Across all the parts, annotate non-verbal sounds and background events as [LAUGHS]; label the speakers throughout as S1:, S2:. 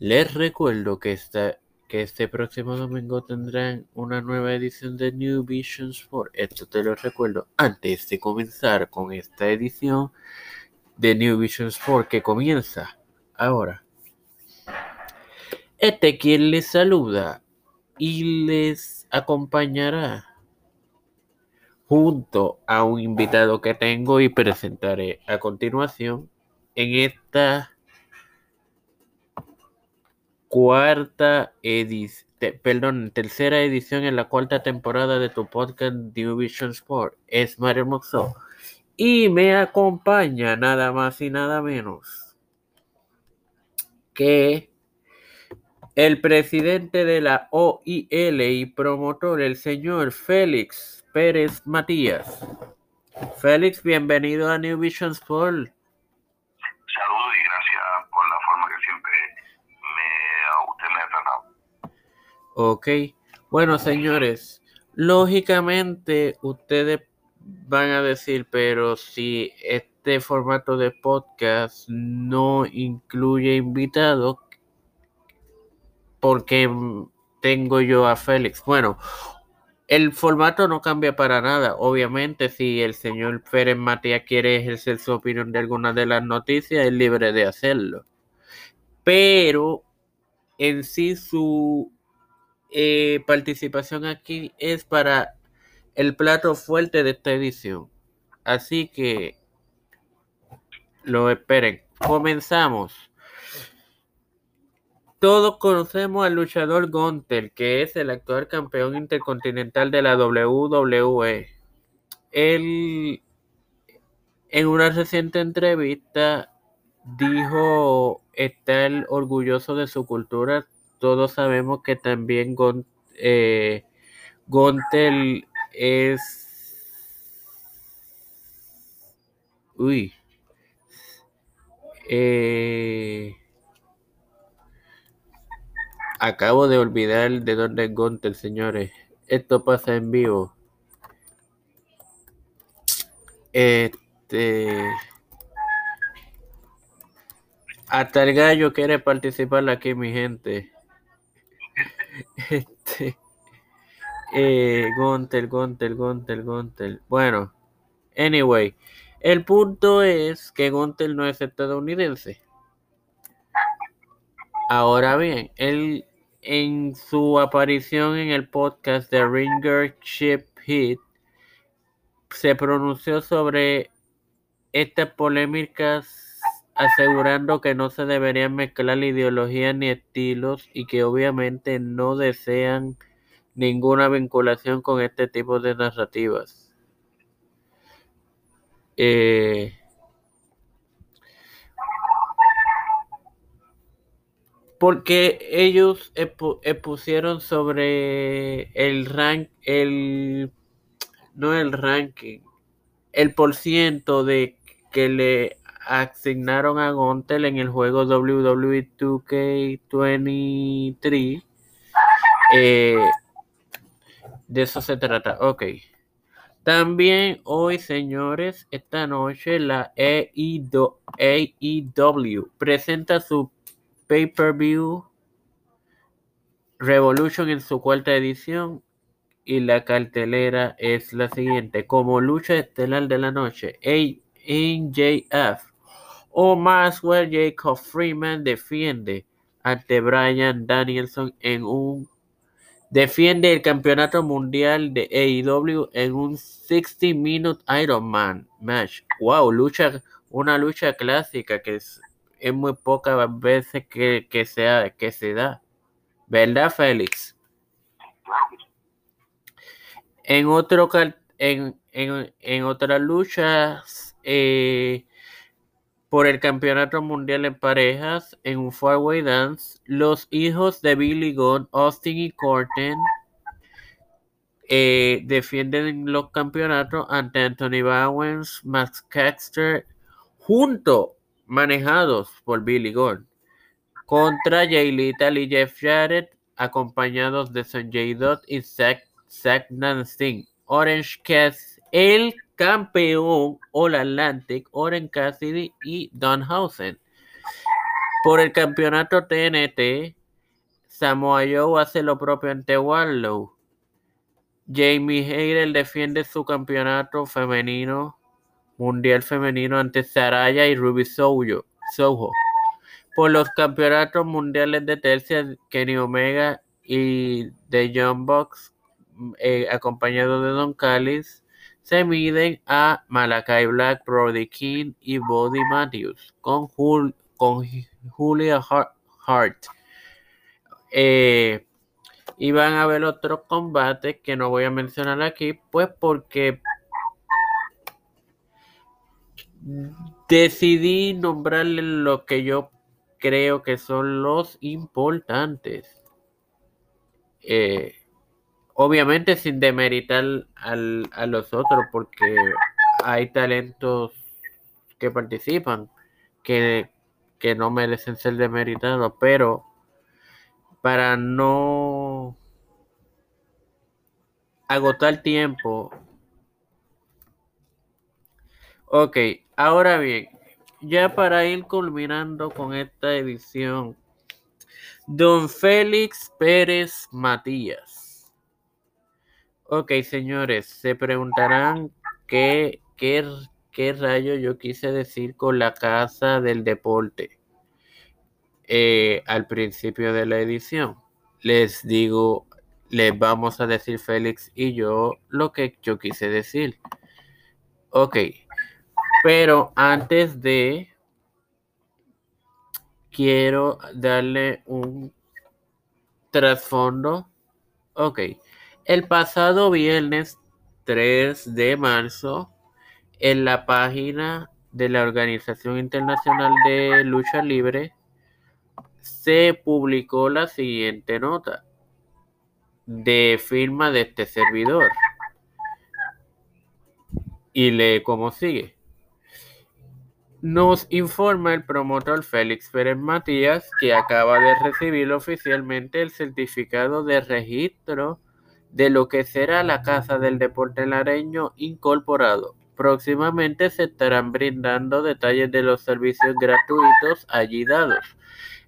S1: Les recuerdo que, que este próximo domingo tendrán una nueva edición de New Vision Sport. Esto te lo recuerdo antes de comenzar con esta edición de New Vision Sport que comienza ahora. Este quien les saluda y les acompañará junto a un invitado que tengo y presentaré a continuación en esta cuarta edición, perdón, tercera edición en la cuarta temporada de tu podcast New Vision Sport. Es Mario Moxo. Y me acompaña nada más y nada menos que el presidente de la OIL y promotor, el señor Félix Pérez Matías. Félix, bienvenido a New Vision Sport. Ok, bueno señores, lógicamente ustedes van a decir, pero si este formato de podcast no incluye invitados, ¿por qué tengo yo a Félix? Bueno, el formato no cambia para nada. Obviamente, si el señor Pérez Matías quiere ejercer su opinión de alguna de las noticias, es libre de hacerlo. Pero en sí su eh, participación aquí es para el plato fuerte de esta edición. Así que lo esperen. Comenzamos. Todos conocemos al luchador Gunther, que es el actual campeón intercontinental de la WWE. Él, en una reciente entrevista, dijo estar orgulloso de su cultura. Todos sabemos que también eh, Gunther es... Uy. Eh, acabo de olvidar de dónde es Gunter, señores. Esto pasa en vivo. Este... Hasta el gallo quiere participar aquí, mi gente. [LAUGHS] Este... Eh, Gunter, Gunter, Gunter, Gunter. Bueno, anyway, el punto es que Gunter no es estadounidense. Ahora bien, él en su aparición en el podcast de Ringer Ship Hit se pronunció sobre estas polémicas asegurando que no se deberían mezclar ideologías ni estilos y que obviamente no desean ninguna vinculación con este tipo de narrativas. Eh, porque ellos pusieron sobre el rank, el no el ranking, el por ciento de que le asignaron a Gontel en el juego WWE 2K23. Eh, de eso se trata. Ok. También hoy, señores, esta noche la AEW presenta su pay-per-view Revolution en su cuarta edición y la cartelera es la siguiente. Como lucha estelar de la noche, AJF o Maxwell Jacob Freeman defiende ante Brian Danielson en un Defiende el campeonato mundial de AEW en un 60 Minute Iron Man match. Wow, lucha, una lucha clásica que es, muy pocas veces que, que, que se da. ¿Verdad, Félix? En otro en, en, en otras luchas, eh, por el Campeonato Mundial en Parejas en un Four-Way Dance, los hijos de Billy Gunn, Austin y Corten, eh, defienden los campeonatos ante Anthony Bowens, Max Caster, junto, manejados por Billy Gunn, contra Jay Little y Jeff Jarrett, acompañados de Sanjay Dutt y Zach, Zach Orange Cass, el campeón All Atlantic, Oren Cassidy y Hausen. Por el campeonato TNT, Samoa Joe hace lo propio ante Warlow. Jamie Hayter defiende su campeonato femenino, mundial femenino ante Saraya y Ruby Soho. Soho. Por los campeonatos mundiales de tercia, Kenny Omega y The Young Bucks, eh, acompañado de Don Callis, se miden a Malakai Black, Brody King y Body Matthews con, Julia Hart. Eh, y van a ver otros combates que no voy a mencionar aquí, pues porque decidí nombrarle lo que yo creo que son los importantes. Eh, obviamente sin demeritar al, a los otros, porque hay talentos que participan que, que no merecen ser demeritados, pero para no agotar tiempo. Ok, ahora bien, ya para ir culminando con esta edición, Don Félix Pérez Matías. Ok, señores, se preguntarán qué, qué, qué rayo yo quise decir con la casa del deporte. Eh, al principio de la edición. Les digo, les vamos a decir Félix y yo lo que yo quise decir. Ok, pero antes de, quiero darle un trasfondo. Ok, el pasado viernes 3 de marzo, en la página de la Organización Internacional de Lucha Libre, se publicó la siguiente nota de firma de este servidor. Y lee como sigue. Nos informa el promotor Félix Pérez Matías que acaba de recibir oficialmente el certificado de registro de lo que será la Casa del Deporte Lareño Incorporado. Próximamente se estarán brindando detalles de los servicios gratuitos allí dados.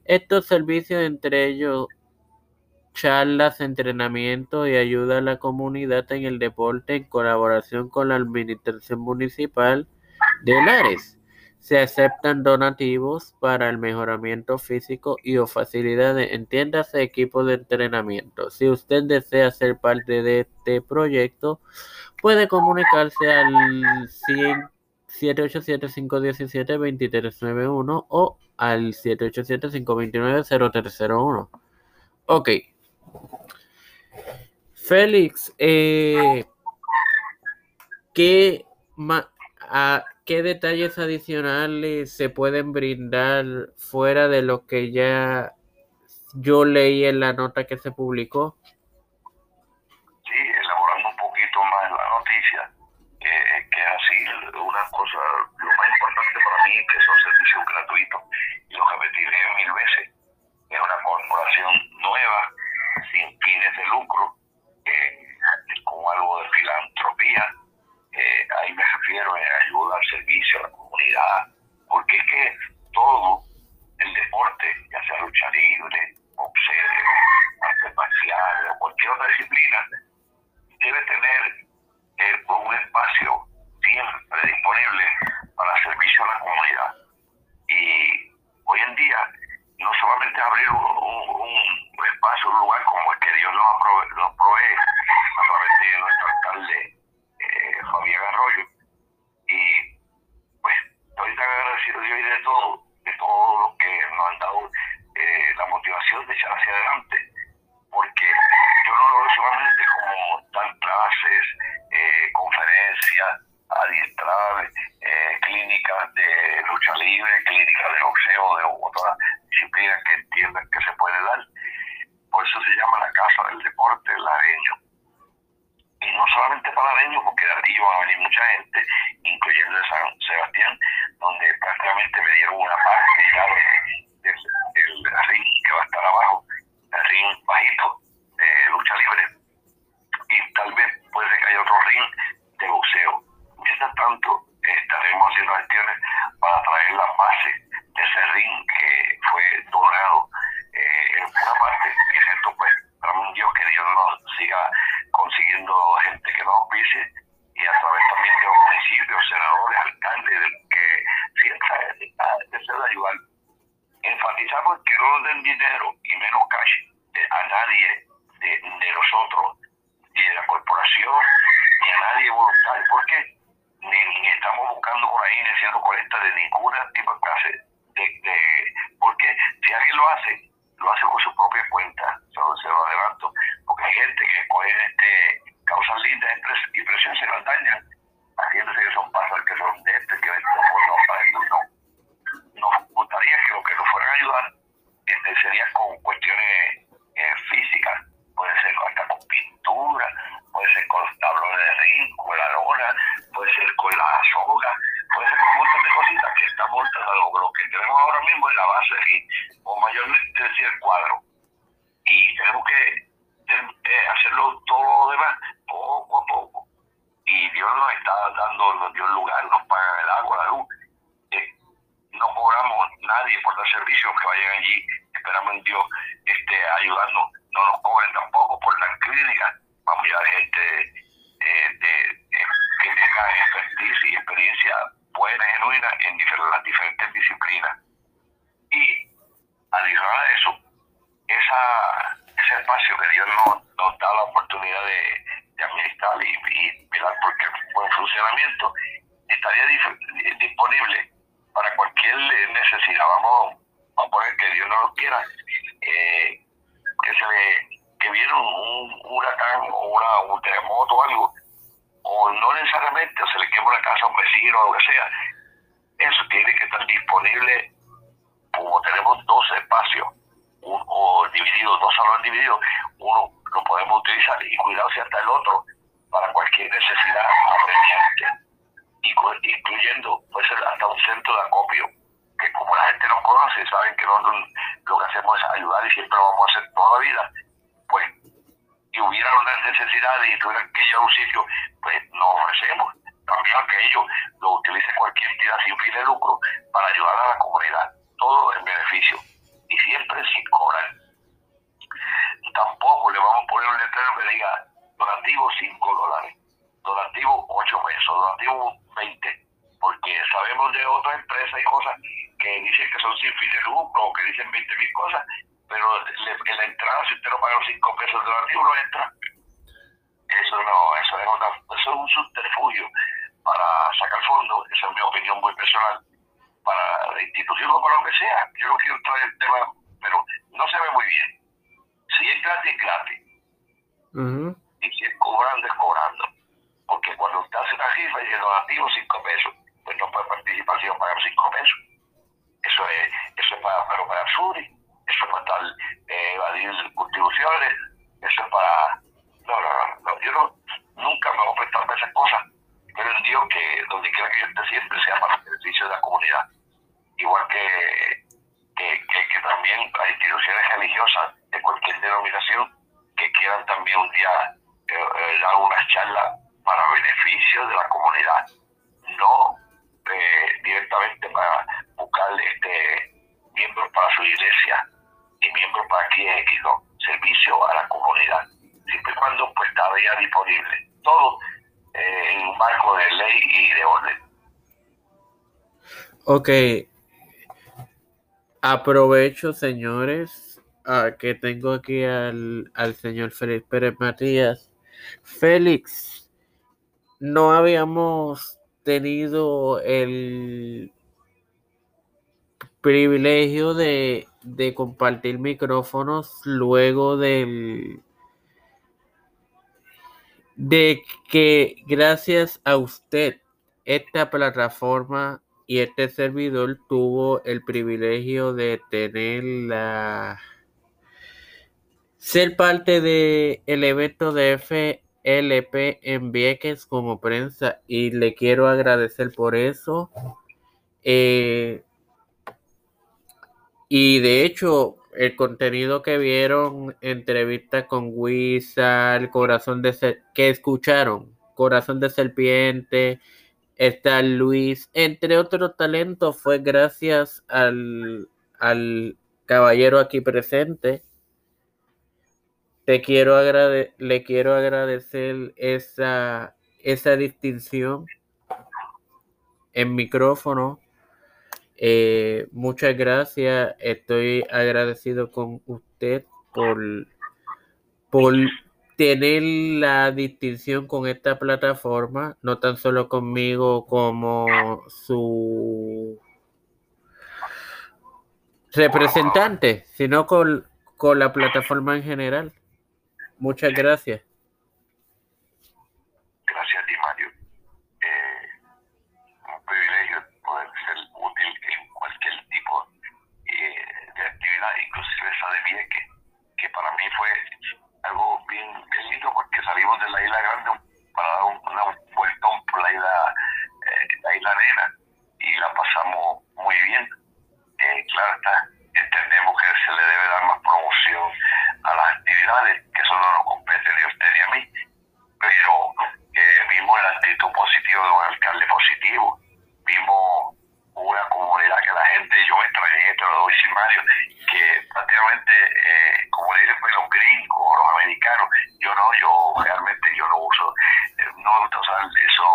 S1: Estos servicios, entre ellos charlas, entrenamiento y ayuda a la comunidad en el deporte en colaboración con la Administración Municipal de Lares. Se aceptan donativos para el mejoramiento físico y o facilidades, entiéndase equipos de entrenamiento. Si usted desea ser parte de este proyecto, puede comunicarse al 787-517-2391 o al 787-529-0301. Ok. Félix, eh, ¿qué, ¿qué detalles adicionales se pueden brindar fuera de lo que ya yo leí en la nota que se publicó?
S2: Sí, elaborando un poquito más la noticia, que, que así una cosa, lo más importante para mí es que son servicios gratuitos y lo repetiré mil veces. Es una corporación nueva, sin fines de lucro, eh, con algo de filantropía. Eh, ahí me refiero a ayuda al servicio a la comunidad, porque es que todo el deporte, ya sea lucha libre, boxeo, artes marciales o cualquier otra disciplina, debe tener eh, un espacio siempre disponible para servicio a la comunidad. Y hoy en día, no solamente abrir un, espacio, un lugar como el que Dios nos, nos provee a través de nuestro alcalde eh, Fabián Arroyo, y pues estoy tan de hoy de todo, de todo lo que nos han dado eh, la motivación de echar hacia adelante, porque yo no lo veo solamente como dar clases, eh, conferencias, adiestrar, eh, clínicas de lucha libre, clínicas de boxeo, de otras disciplinas que entiendan que se puede dar. Por eso se llama la Casa del Deporte Lareño. Y no solamente para Lareño, porque de allí van a venir mucha gente, incluyendo de San Sebastián, donde prácticamente me dieron una parte de, ring que va a estar abajo, el ring bajito de lucha libre. Y tal vez puede que haya otro ring de boxeo Mientras tanto, estaremos haciendo gestiones para traer la base de ese ring que fue colgado eh, en una parte, y esto pues, para un Dios que Dios nos siga consiguiendo gente que nos pise y a través también de los municipios, senadores, alcaldes, que siempre desea ayudar. Enfatizamos que no nos den dinero y menos cash a nadie de, de nosotros, ni de la corporación, ni a nadie voluntario. ¿Por qué? Ni, estamos buscando por ahí, ni haciendo colecta de ninguna tipo de clase. De, de, porque si alguien lo hace, lo hace por su propia cuenta, solo se lo adelanto, porque hay gente que coge este, causas lindas y presión se las dañan, haciéndose que son pasos que son de este, que no, no, no. Nos gustaría que lo que nos fueran a ayudar este, sería con cuestiones eh, físicas, puede ser hasta con pintura, puede ser con los tablones de ring, con la lona, puede ser con la soga, puede ser con un montón de cositas que estamos montadas, lo que tenemos ahora mismo en la base y, o cuadro. Y tenemos que eh, hacerlo todo lo demás poco a poco. Y Dios nos está dando, nos dio lugar, nos paga el agua, la luz. Eh, no cobramos nadie por dar servicio, que vayan allí, esperamos en Dios este, ayudarnos, no nos cobren tampoco por la clínica, vamos a llevar gente eh, de, que tenga expertise y experiencia buena genuina en las diferentes disciplinas. Y adicional a eso, esa, ese espacio que Dios nos, nos da la oportunidad de, de administrar y, y mirar porque buen funcionamiento estaría disponible para cualquier necesidad. Vamos, a poner que Dios no lo quiera, eh, que se le que viene un, huracán o una, un terremoto o algo, o no necesariamente se le quema una casa a un vecino o lo que sea, eso tiene que estar disponible tenemos dos espacios un, o divididos, dos salones divididos, uno lo podemos utilizar y cuidarse hasta el otro para cualquier necesidad apremiante, incluyendo puede ser hasta un centro de acopio, que como la gente nos conoce, saben que nosotros lo que hacemos es ayudar y siempre lo vamos a hacer toda la vida, pues, y hubiera una necesidad y tuvieran que ir a un sitio, pues nos ofrecemos. También que ellos lo utilicen cualquier entidad sin fin de lucro para ayudar a la comunidad, todo en beneficio y siempre sin cobrar. Tampoco le vamos a poner un letrero que diga donativo 5 dólares, donativo 8 pesos, donativo 20, porque sabemos de otras empresas y cosas que dicen que son sin fin de lucro que dicen 20 mil cosas, pero en la entrada, si usted no paga los 5 pesos de donativo, no entra. Eso no, eso es, una, eso es un subterfugio para sacar fondos, esa es mi opinión muy personal, para la institución o para lo que sea. Yo no quiero traer el tema, pero no se ve muy bien. Si es gratis, es gratis. Y si es cobrando, es cobrando. Porque cuando usted hace una rifa y dice donativo 5 pesos, pues no puede participar si no pagan 5 pesos. Eso es, eso es para, para pagar Suri, eso es para estar, eh, evadir contribuciones, eso es para... No, no, no, no, yo no, nunca me voy a prestar para esas cosas. Pero en Dios que donde quiera que yo esté siempre sea para el de la comunidad. Igual que, que, que, también las instituciones religiosas de cualquier denominación que quieran también un día eh, eh, dar unas charlas para beneficio de la comunidad, no eh, directamente para buscar este, miembros para su iglesia y miembros para quien X, no, servicio a la comunidad, siempre y cuando pues está ya disponible. Todo eh, en un marco de ley y de orden.
S1: Ok. Aprovecho, señores, a que tengo aquí al, al señor Félix Pérez Matías. Félix, no habíamos tenido el privilegio de, de compartir micrófonos luego del de que gracias a usted esta plataforma y este servidor tuvo el privilegio de tener la ser parte de el evento de FLP en Vieques como prensa y le quiero agradecer por eso. Eh, y de hecho, el contenido que vieron, entrevista con Wizard, Corazón de que escucharon, Corazón de Serpiente, está Luis, entre otros talentos, fue gracias al, al caballero aquí presente, te quiero agrade le quiero agradecer esa, esa distinción en micrófono. Eh, muchas gracias. Estoy agradecido con usted por, por tener la distinción con esta plataforma, no tan solo conmigo como su representante, sino con, con la plataforma en general. Muchas gracias.
S2: Gracias a ti, Mario. Eh, un privilegio poder ser útil en cualquier tipo eh, de actividad, inclusive esa de Vieques, que para mí fue algo bien, bien lindo porque salimos de la isla grande para dar un, una vueltón por la isla, eh, la isla Nena y la pasamos muy bien. Eh, claro está, entendemos que se le debe dar más promoción a las actividades, que eso no nos compete ni a usted ni a mí, pero eh, vimos la actitud positiva de un alcalde positivo, vimos una comunidad que la gente, yo me extrañé, te lo doy sin Mario, que prácticamente, eh, como dicen pues, los gringos o los americanos, yo no, yo realmente yo no uso, eh, no me gusta usar eso,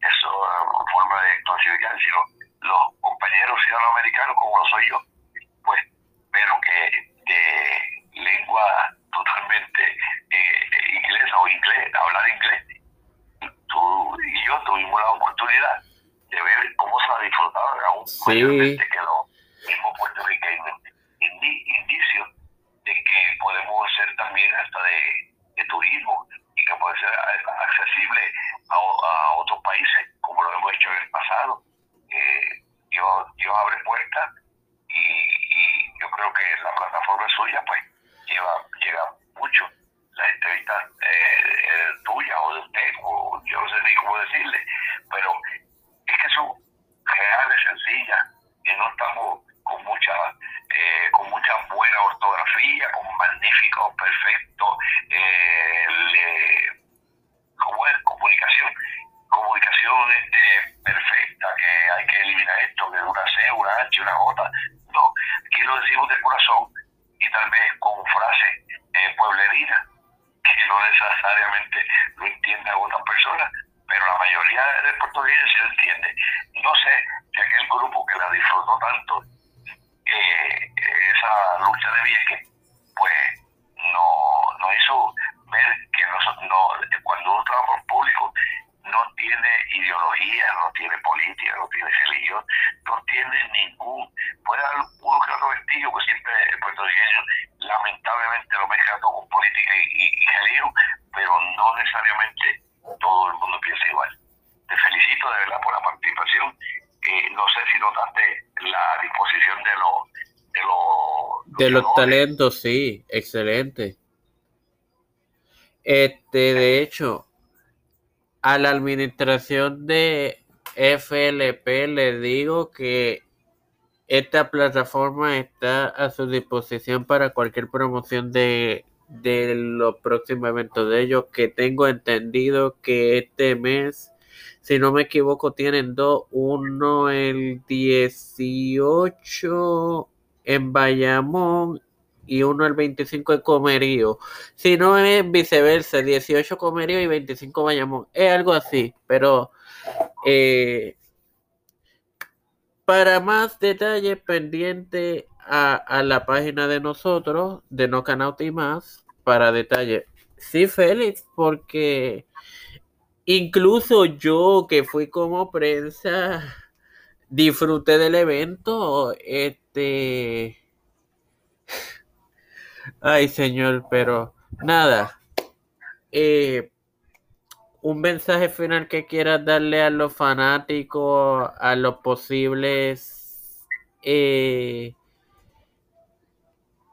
S2: eso uh, forma de clasificar, sino los compañeros ciudadanos americanos como lo soy yo, pues, pero que de lengua totalmente eh, inglesa o inglés, hablar inglés, tú y yo tuvimos la oportunidad de ver cómo se la disfrutaban aún
S1: Sí.
S2: Mayormente que los mismos puertorriqueños. Indi- indicios de que podemos ser también hasta de, de turismo y que puede ser accesible a, a otros países como lo hemos hecho en el pasado. Eh, Dios, Dios abre puertas y, y yo creo que la plataforma suya pues lleva llega mucho la entrevista eh, eh, tuya o de usted o yo no sé ni cómo decirle pero es que son reales sencillas que no estamos con mucha eh, con mucha buena ortografía con magnífico perfecto eh, le- ¿cómo es? comunicación comunicación este, perfecta que hay que eliminar esto que una C una H una J no aquí lo decimos de corazón y tal vez con frases eh, pueblerinas que no necesariamente lo entiendan otras personas, pero la lo entiende. No sé si aquel grupo que la disfrutó tanto, eh, esa lucha de Vieques, pues no, no hizo ver que nosotros, no, cuando uno trabaja en público, no tiene ideología, no tiene política, no tiene religión, no tiene ningún, puede haber uno que otro vestigio, que siempre el puertorriqueño lamentablemente lo mezcla todo con política y, y, y religión, pero no necesariamente todo el mundo piensa igual. Te felicito de verdad por la participación. Eh, no sé si notaste la disposición de los de los
S1: De los talentos, sí, excelente. Este, de hecho, a la administración de FLP le digo que esta plataforma está a su disposición para cualquier promoción de, de los próximos eventos de ellos, que tengo entendido que este mes, si no me equivoco, tienen dos, uno el 18 en Bayamón y uno el 25 en Comerío. Si no es viceversa, 18 Comerío y 25 Bayamón. Es algo así, pero eh, para más detalles pendiente a, a, la página de nosotros, de No Canauta y más, para detalles. Sí, Félix, porque incluso yo que fui como prensa, disfruté del evento, este... Ay, señor, pero nada. Eh, un mensaje final que quieras darle a los fanáticos, a los posibles, eh,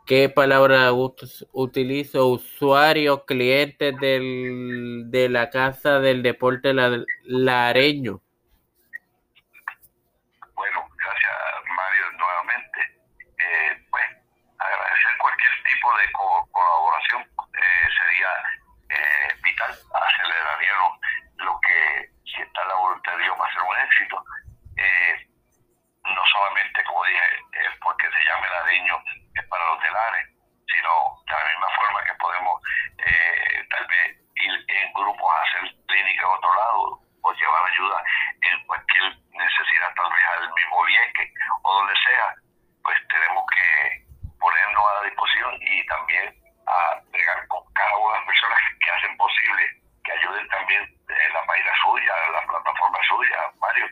S1: ¿qué palabra utilizo? Usuarios, clientes del, de la casa del deporte la, lareño.
S2: Bueno, gracias Mario nuevamente. Eh, pues agradecer cualquier tipo de co colaboración eh, sería eh, vital, aceleraría lo, lo, que si está la voluntad de Dios va a ser un éxito. Eh, no solamente, como dije, es porque se llame Lareño, es particulares, sino de la misma forma que podemos eh, tal vez ir en grupos a hacer clínica a otro lado o llevar ayuda en cualquier necesidad, tal vez al mismo Vieque o donde sea, pues tenemos que ponernos a la disposición y también a entregar con cada una de las personas que hacen posible que ayuden también en la página suya, en la plataforma suya, Mario,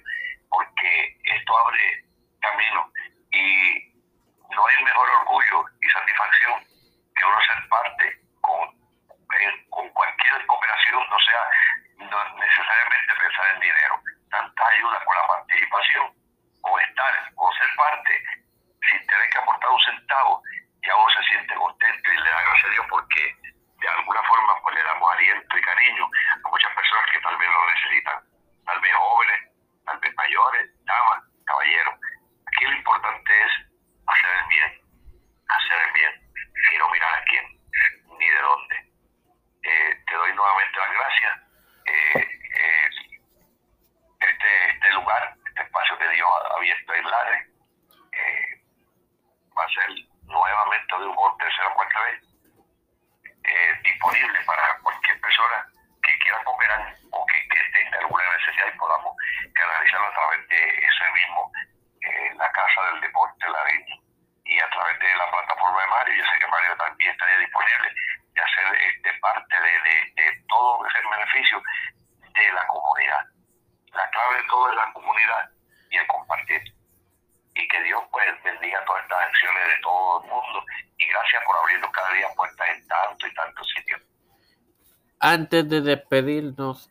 S2: porque esto abre camino y no hay mejor orgullo y satisfacción que uno ser parte con, con cualquier cooperación, no sea no necesariamente pensar en dinero, tanta ayuda con la participación, con estar, con ser parte, sin tener que aportar un centavo, ya uno se siente contento y le da gracias a Dios porque de alguna forma pues le damos aliento y cariño a muchas personas que tal vez lo necesitan, tal vez jóvenes, tal vez mayores, damas, caballeros. Aquí lo importante es hacer el bien, hacer el bien, sin no mirar a quién, ni de dónde. Eh, te doy nuevamente las gracias. Eh, eh, este, este lugar, este espacio que Dios ha abierto en Lares, va a ser nuevamente de un tercera o cuarta vez disponible para cualquier persona que quiera cooperar o que, tenga alguna necesidad y podamos canalizarlo a través de ese mismo, eh, la Casa del Deporte Lareño y a través de la plataforma de Mario. Yo sé que Mario también estaría disponible de hacer este, parte de, de todo ese beneficio de la comunidad. La clave de todo es la comunidad y el compartir y que Dios pues bendiga todas estas acciones de todo el mundo y gracias por abrirnos cada día puertas en tanto y tantos sitios.
S1: Antes de despedirnos,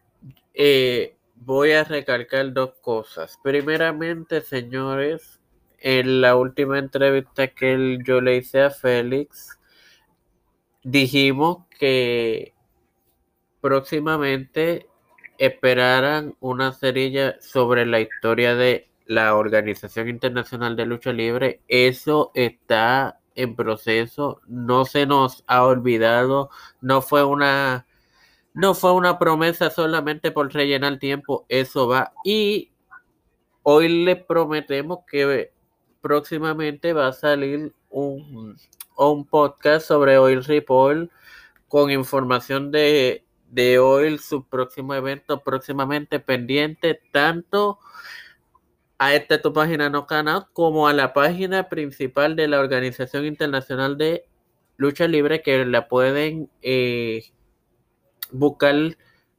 S1: eh, voy a recalcar dos cosas. Primeramente, señores, en la última entrevista que yo le hice a Félix, dijimos que próximamente esperaran una serie sobre la historia de la Organización Internacional de Lucha Libre, eso está en proceso, no se nos ha olvidado, no fue una no fue una promesa solamente por rellenar tiempo, eso va. Y hoy les prometemos que próximamente va a salir un, un podcast sobre Oil Report con información de, de Oil, su próximo evento próximamente pendiente, tanto a esta tu página no canal como a la página principal de la Organización Internacional de Lucha Libre que la pueden eh, buscar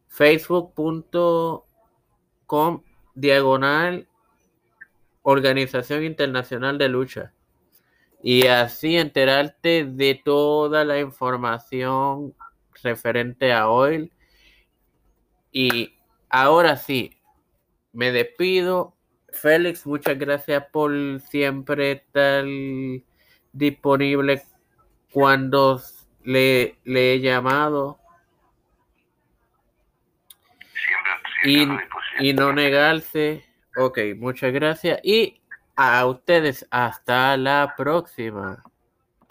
S1: facebook.com diagonal Organización Internacional de Lucha. Y así enterarte de toda la información referente a Oil. Y ahora sí me despido. Félix, muchas gracias por siempre estar disponible cuando le, le he llamado.
S2: Siempre,
S1: y, y no negarse. Ok, muchas gracias. Y a ustedes, hasta la próxima.